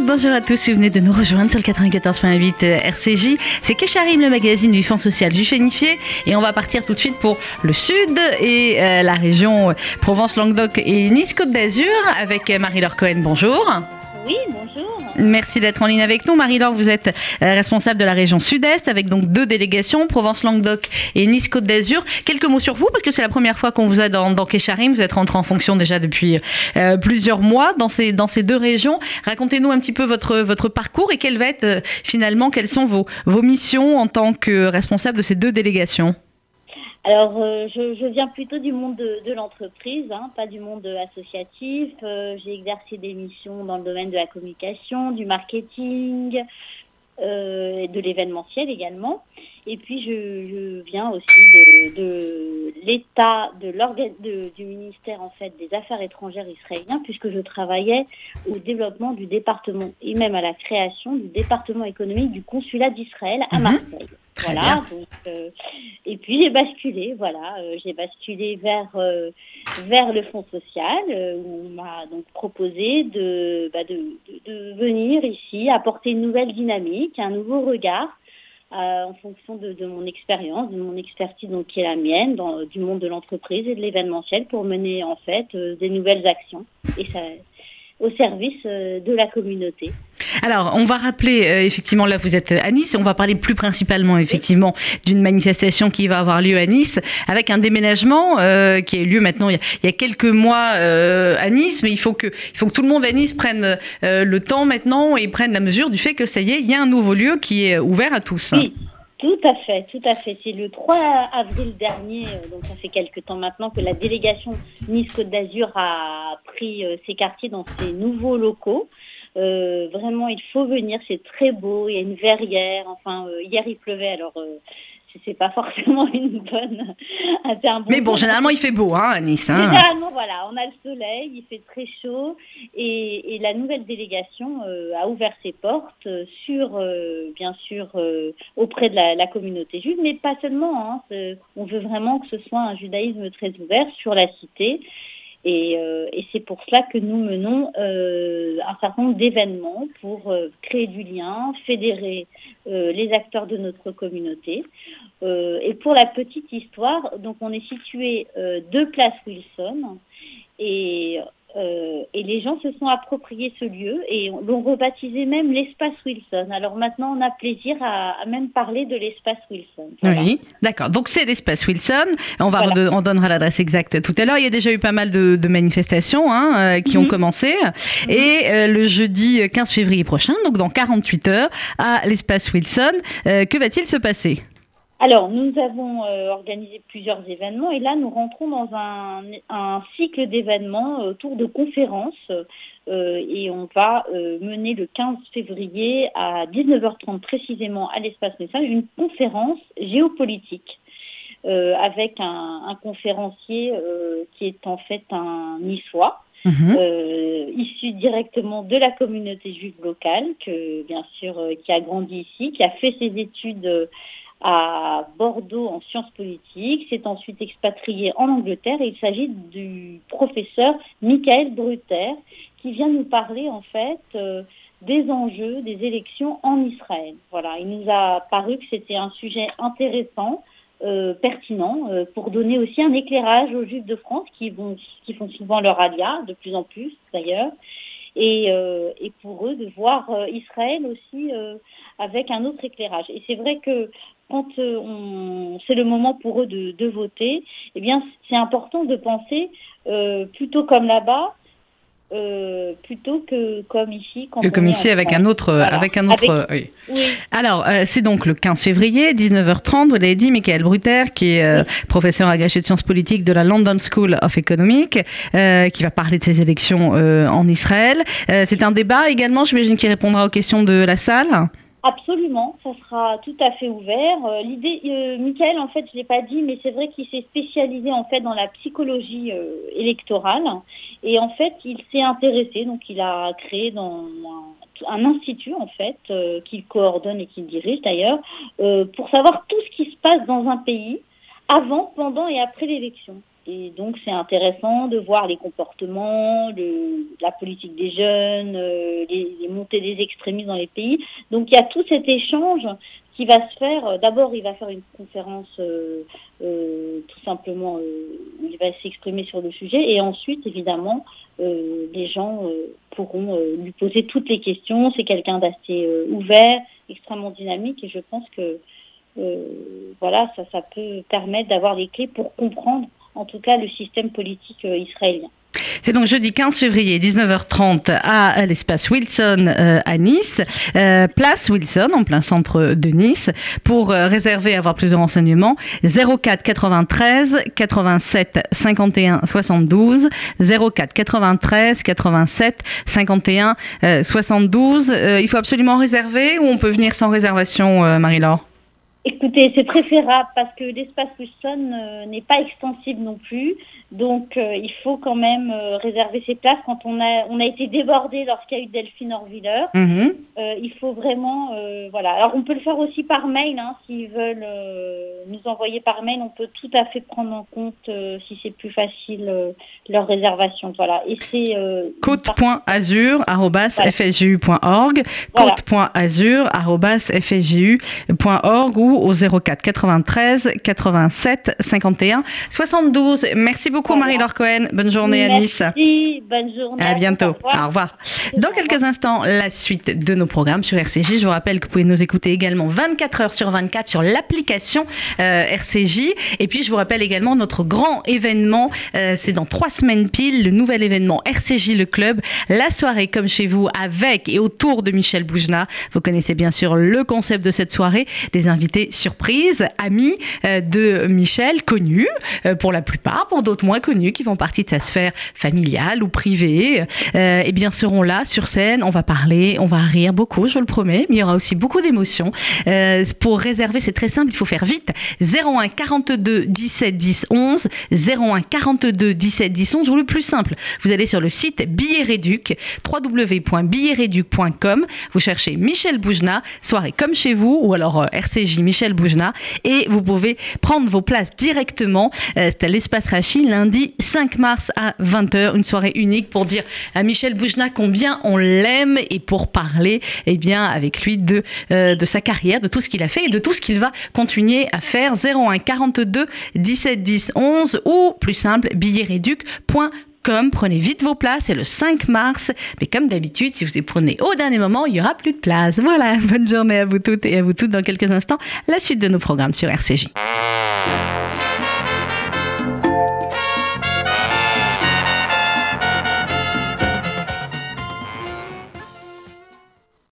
bonjour à tous. Vous venez de nous rejoindre sur le 94.8 RCJ, c'est Kesharim, le magazine du Fonds social juif unifié. Et on va partir tout de suite pour le sud et euh, la région Provence-Languedoc et Nice-Côte d'Azur avec Marie-Laure Cohen. Bonjour. Oui, bonjour. Merci d'être en ligne avec nous. Marie-Laure, vous êtes euh, responsable de la région sud-est avec donc deux délégations, Provence-Languedoc et Nice-Côte d'Azur. Quelques mots sur vous parce que c'est la première fois qu'on vous a dans, dans Kécharim. Vous êtes rentré en fonction déjà depuis euh, plusieurs mois dans ces, dans ces deux régions. Racontez-nous un petit peu votre, votre parcours et quelles va être euh, finalement, quelles sont vos, vos missions en tant que responsable de ces deux délégations. Alors, euh, je, viens plutôt du monde de, l'entreprise, hein, pas du monde associatif. Euh, j'ai exercé des missions dans le domaine de la communication, du marketing, euh, de l'événementiel également. Et puis, je, viens aussi de l'État, de de, du ministère en fait des Affaires étrangères israélien, puisque je travaillais au développement du département et même à la création du département économique du consulat d'Israël à Mhm. Marseille. Voilà. Donc, euh, et puis j'ai basculé, voilà, euh, j'ai basculé vers euh, vers le fonds social euh, où on m'a donc proposé de, bah, de, de de venir ici apporter une nouvelle dynamique, un nouveau regard euh, en fonction de, de mon expérience, de mon expertise donc qui est la mienne dans du monde de l'entreprise et de l'événementiel pour mener en fait euh, des nouvelles actions. Et ça au service euh, de la communauté. Alors, on va rappeler, euh, effectivement, là vous êtes à Nice, on va parler plus principalement, effectivement, d'une manifestation qui va avoir lieu à Nice, avec un déménagement euh, qui a eu lieu maintenant il y a, il y a quelques mois euh, à Nice, mais il faut, que, il faut que tout le monde à Nice prenne le temps maintenant et prenne la mesure du fait que ça y est, il y a un nouveau lieu qui est ouvert à tous. Oui. Tout à fait, tout à fait. C'est le 3 avril dernier, donc ça fait quelques temps maintenant, que la délégation Nice-Côte d'Azur a pris euh, ses quartiers dans ses nouveaux locaux. Euh, vraiment, il faut venir, c'est très beau, il y a une verrière. Enfin, euh, hier il pleuvait, alors euh, c'est pas forcément une bonne. un bon Mais bon, généralement il fait beau hein, à Nice. hein. Généralement, voilà, on a le soleil, il fait très chaud et, et la nouvelle délégation a ouvert ses portes sur, bien sûr, auprès de la, la communauté juive, mais pas seulement. Hein, on veut vraiment que ce soit un judaïsme très ouvert sur la cité. Et, euh, et c'est pour cela que nous menons euh, un certain nombre d'événements pour euh, créer du lien, fédérer euh, les acteurs de notre communauté. Euh, et pour la petite histoire, donc on est situé deux places Wilson et, euh, et les gens se sont appropriés ce lieu et l'ont rebaptisé même l'espace Wilson. Alors maintenant, on a plaisir à, à même parler de l'espace Wilson. Voilà. Oui, d'accord. Donc c'est l'espace Wilson. On va Voilà. on donnera l'adresse exacte tout à l'heure. Il y a déjà eu pas mal de, de manifestations hein, euh, qui ont Mhm. commencé. Et euh, le jeudi 15 février prochain, donc dans 48 heures, à l'espace Wilson, euh, que va-t-il se passer? Alors, nous avons euh, organisé plusieurs événements et là, nous rentrons dans un, un cycle d'événements euh, autour de conférences euh, et on va euh, mener le 15 février à 19h30 précisément à l'espace Message une conférence géopolitique euh, avec un, un conférencier euh, qui est en fait un niçois Mhm. euh, issu directement de la communauté juive locale, que bien sûr euh, qui a grandi ici, qui a fait ses études euh, à Bordeaux en sciences politiques, s'est ensuite expatrié en Angleterre. Et il s'agit du professeur Michael Bruter, qui vient nous parler en fait euh, des enjeux des élections en Israël. Voilà, il nous a paru que c'était un sujet intéressant euh, pertinent euh, pour donner aussi un éclairage aux Juifs de France qui font souvent leur alia de plus en plus d'ailleurs et, et pour eux de voir Israël aussi avec un autre éclairage et c'est vrai que quand euh, on c'est le moment pour eux de, de voter eh bien c'est important de penser euh, plutôt comme là-bas euh, plutôt que comme ici quand Que comme ici avec France. un autre, Voilà. avec un autre. Avec- oui. oui Alors, euh, c'est donc le 15 février, 19h30, vous l'avez dit, Michael Bruter, qui est euh, professeur agrégé de sciences politiques de la London School of Economics, qui va parler de ces élections en Israël. C'est un débat également, j'imagine, qui répondra aux questions de la salle? Absolument, ça sera tout à fait ouvert. Euh, L'idée, euh, Michael, en fait, je l'ai pas dit, mais c'est vrai qu'il s'est spécialisé en fait dans la psychologie euh, électorale et en fait, il s'est intéressé, donc il a créé un, un institut en fait euh, qu'il coordonne et qu'il dirige d'ailleurs pour savoir tout ce qui se passe dans un pays avant, pendant et après l'élection. Et donc c'est intéressant de voir les comportements, le, la politique des jeunes, euh, les, montées des extrémistes dans les pays. Donc il y a tout cet échange qui va se faire. D'abord, il va faire une conférence euh, euh, tout simplement il va s'exprimer sur le sujet. Et ensuite, évidemment, les gens pourront lui poser toutes les questions. C'est quelqu'un d'assez ouvert, extrêmement dynamique. Et je pense que voilà, ça, ça peut permettre d'avoir les clés pour comprendre en tout cas le système politique israélien. C'est donc jeudi 15 février, 19h30 à l'espace Wilson euh, à Nice, euh, place Wilson en plein centre de Nice. Pour réserver, avoir plus de renseignements, 04 93 87 51 72, 04 93 87 51 72. il faut absolument réserver ou on peut venir sans réservation, Marie-Laure? Écoutez, c'est préférable parce que l'espace Wilson euh, n'est pas extensible non plus. Donc, euh, il faut quand même euh, réserver ses places. Quand on a, on a été débordé lorsqu'il y a eu Delphine Orviller, mhm. il faut vraiment, voilà. Alors, on peut le faire aussi par mail, hein, s'ils veulent nous envoyer par mail, on peut tout à fait prendre en compte, si c'est plus facile, leur réservation. Voilà. Et c'est code.azur@fsju.org, code.azur@fsju.org ou au 04 93 87 51 72. Merci beaucoup Marie-Laure Cohen. Bonne journée à Nice. Merci, bonne journée. À bientôt. Au revoir. Dans quelques instants, la suite de nos programmes sur RCJ. Je vous rappelle que vous pouvez nous écouter également 24 heures sur 24 sur l'application euh, RCJ. Et puis je vous rappelle également notre grand événement. Euh, c'est dans trois semaines pile, le nouvel événement RCJ le club. La soirée comme chez vous avec et autour de Michel Boujna. Vous connaissez bien sûr le concept de cette soirée. Des invités surprise, amis euh, de Michel, connus pour la plupart, pour d'autres moins connus qui font partie de sa sphère familiale ou privée, euh, eh bien seront là sur scène. On va parler, on va rire beaucoup, je vous le promets, mais il y aura aussi beaucoup d'émotions. pour réserver, c'est très simple, il faut faire vite. 01 42 17 10 11, 01 42 17 10 11, ou le plus simple, vous allez sur le site Billet Réduc, www.billetreduc.com, vous cherchez Michel Boujna, soirée comme chez vous, ou alors RCJ Michel Boujna. Et vous pouvez prendre vos places directement. Euh, c'est à l'espace Rachid, lundi 5 mars à 20h. Une soirée unique pour dire à Michel Boujna combien on l'aime et pour parler eh bien, avec lui de, euh, de sa carrière, de tout ce qu'il a fait et de tout ce qu'il va continuer à faire. 01 42 17 10 11 ou plus simple, billetreduc.com comme prenez vite vos places, c'est le 5 mars. Mais comme d'habitude, si vous les prenez au dernier moment, il y aura plus de place. Voilà, bonne journée à vous toutes et à vous toutes dans quelques instants. La suite de nos programmes sur RCJ.